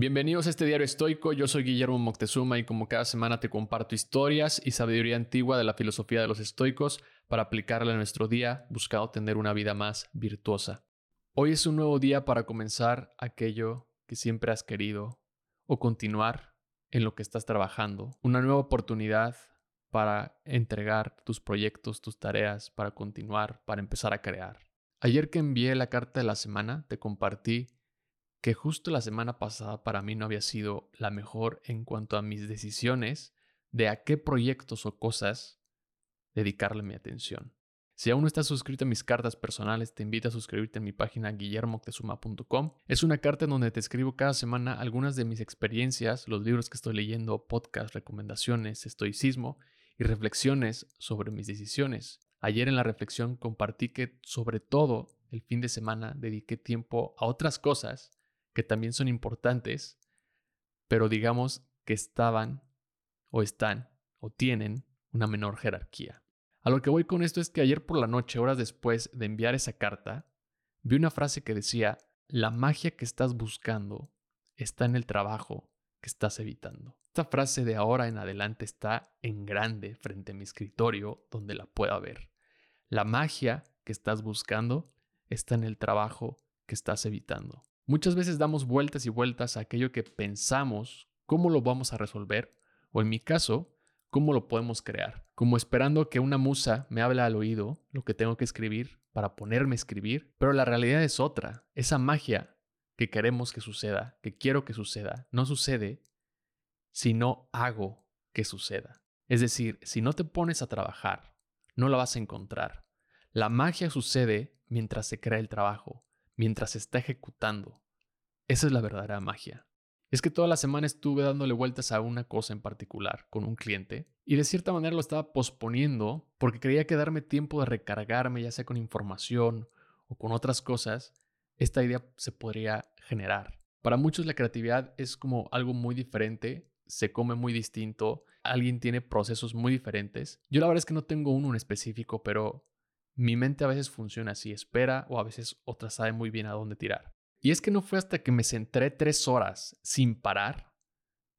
Bienvenidos a este diario estoico, yo soy Guillermo Moctezuma y como cada semana te comparto historias y sabiduría antigua de la filosofía de los estoicos para aplicarla en nuestro día buscando tener una vida más virtuosa. Hoy es un nuevo día para comenzar aquello que siempre has querido o continuar en lo que estás trabajando, una nueva oportunidad para entregar tus proyectos, tus tareas, para continuar, para empezar a crear. Ayer que envié la carta de la semana, te compartí que justo la semana pasada para mí no había sido la mejor en cuanto a mis decisiones de a qué proyectos o cosas dedicarle mi atención. Si aún no estás suscrito a mis cartas personales, te invito a suscribirte a mi página guillermoctezuma.com. Es una carta en donde te escribo cada semana algunas de mis experiencias, los libros que estoy leyendo, podcasts, recomendaciones, estoicismo y reflexiones sobre mis decisiones. Ayer en la reflexión compartí que sobre todo el fin de semana dediqué tiempo a otras cosas que también son importantes, pero digamos que estaban o están o tienen una menor jerarquía. A lo que voy con esto es que ayer por la noche, horas después de enviar esa carta, vi una frase que decía, la magia que estás buscando está en el trabajo que estás evitando. Esta frase de ahora en adelante está en grande frente a mi escritorio donde la pueda ver. La magia que estás buscando está en el trabajo que estás evitando. Muchas veces damos vueltas y vueltas a aquello que pensamos, cómo lo vamos a resolver, o en mi caso, cómo lo podemos crear, como esperando que una musa me hable al oído lo que tengo que escribir para ponerme a escribir, pero la realidad es otra, esa magia que queremos que suceda, que quiero que suceda, no sucede si no hago que suceda. Es decir, si no te pones a trabajar, no la vas a encontrar. La magia sucede mientras se crea el trabajo, mientras se está ejecutando. Esa es la verdadera magia. Es que toda la semana estuve dándole vueltas a una cosa en particular con un cliente y de cierta manera lo estaba posponiendo porque quería que darme tiempo de recargarme ya sea con información o con otras cosas, esta idea se podría generar. Para muchos la creatividad es como algo muy diferente, se come muy distinto, alguien tiene procesos muy diferentes. Yo la verdad es que no tengo uno en específico, pero mi mente a veces funciona así, espera o a veces otra sabe muy bien a dónde tirar. Y es que no fue hasta que me centré tres horas sin parar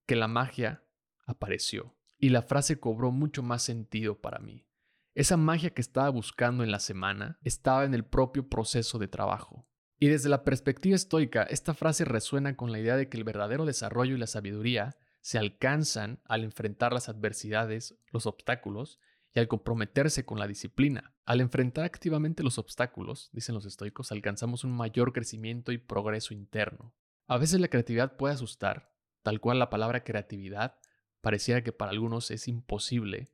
que la magia apareció y la frase cobró mucho más sentido para mí. Esa magia que estaba buscando en la semana estaba en el propio proceso de trabajo. Y desde la perspectiva estoica, esta frase resuena con la idea de que el verdadero desarrollo y la sabiduría se alcanzan al enfrentar las adversidades, los obstáculos y al comprometerse con la disciplina. Al enfrentar activamente los obstáculos, dicen los estoicos, alcanzamos un mayor crecimiento y progreso interno. A veces la creatividad puede asustar, tal cual la palabra creatividad pareciera que para algunos es imposible,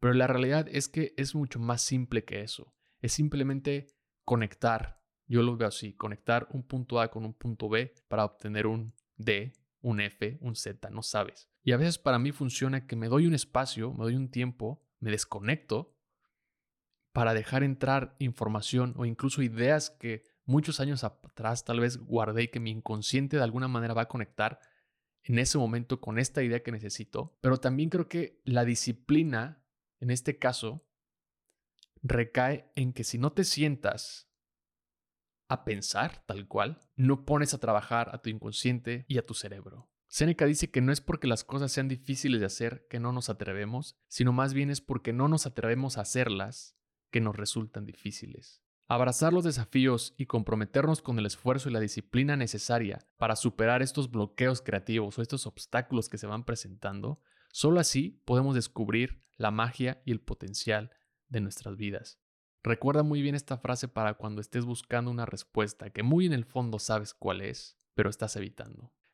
pero la realidad es que es mucho más simple que eso. Es simplemente conectar, yo lo veo así, conectar un punto A con un punto B para obtener un D, un F, un Z, no sabes. Y a veces para mí funciona que me doy un espacio, me doy un tiempo me desconecto para dejar entrar información o incluso ideas que muchos años atrás tal vez guardé y que mi inconsciente de alguna manera va a conectar en ese momento con esta idea que necesito. Pero también creo que la disciplina, en este caso, recae en que si no te sientas a pensar tal cual, no pones a trabajar a tu inconsciente y a tu cerebro. Seneca dice que no es porque las cosas sean difíciles de hacer que no nos atrevemos, sino más bien es porque no nos atrevemos a hacerlas que nos resultan difíciles. Abrazar los desafíos y comprometernos con el esfuerzo y la disciplina necesaria para superar estos bloqueos creativos o estos obstáculos que se van presentando, solo así podemos descubrir la magia y el potencial de nuestras vidas. Recuerda muy bien esta frase para cuando estés buscando una respuesta que muy en el fondo sabes cuál es, pero estás evitando.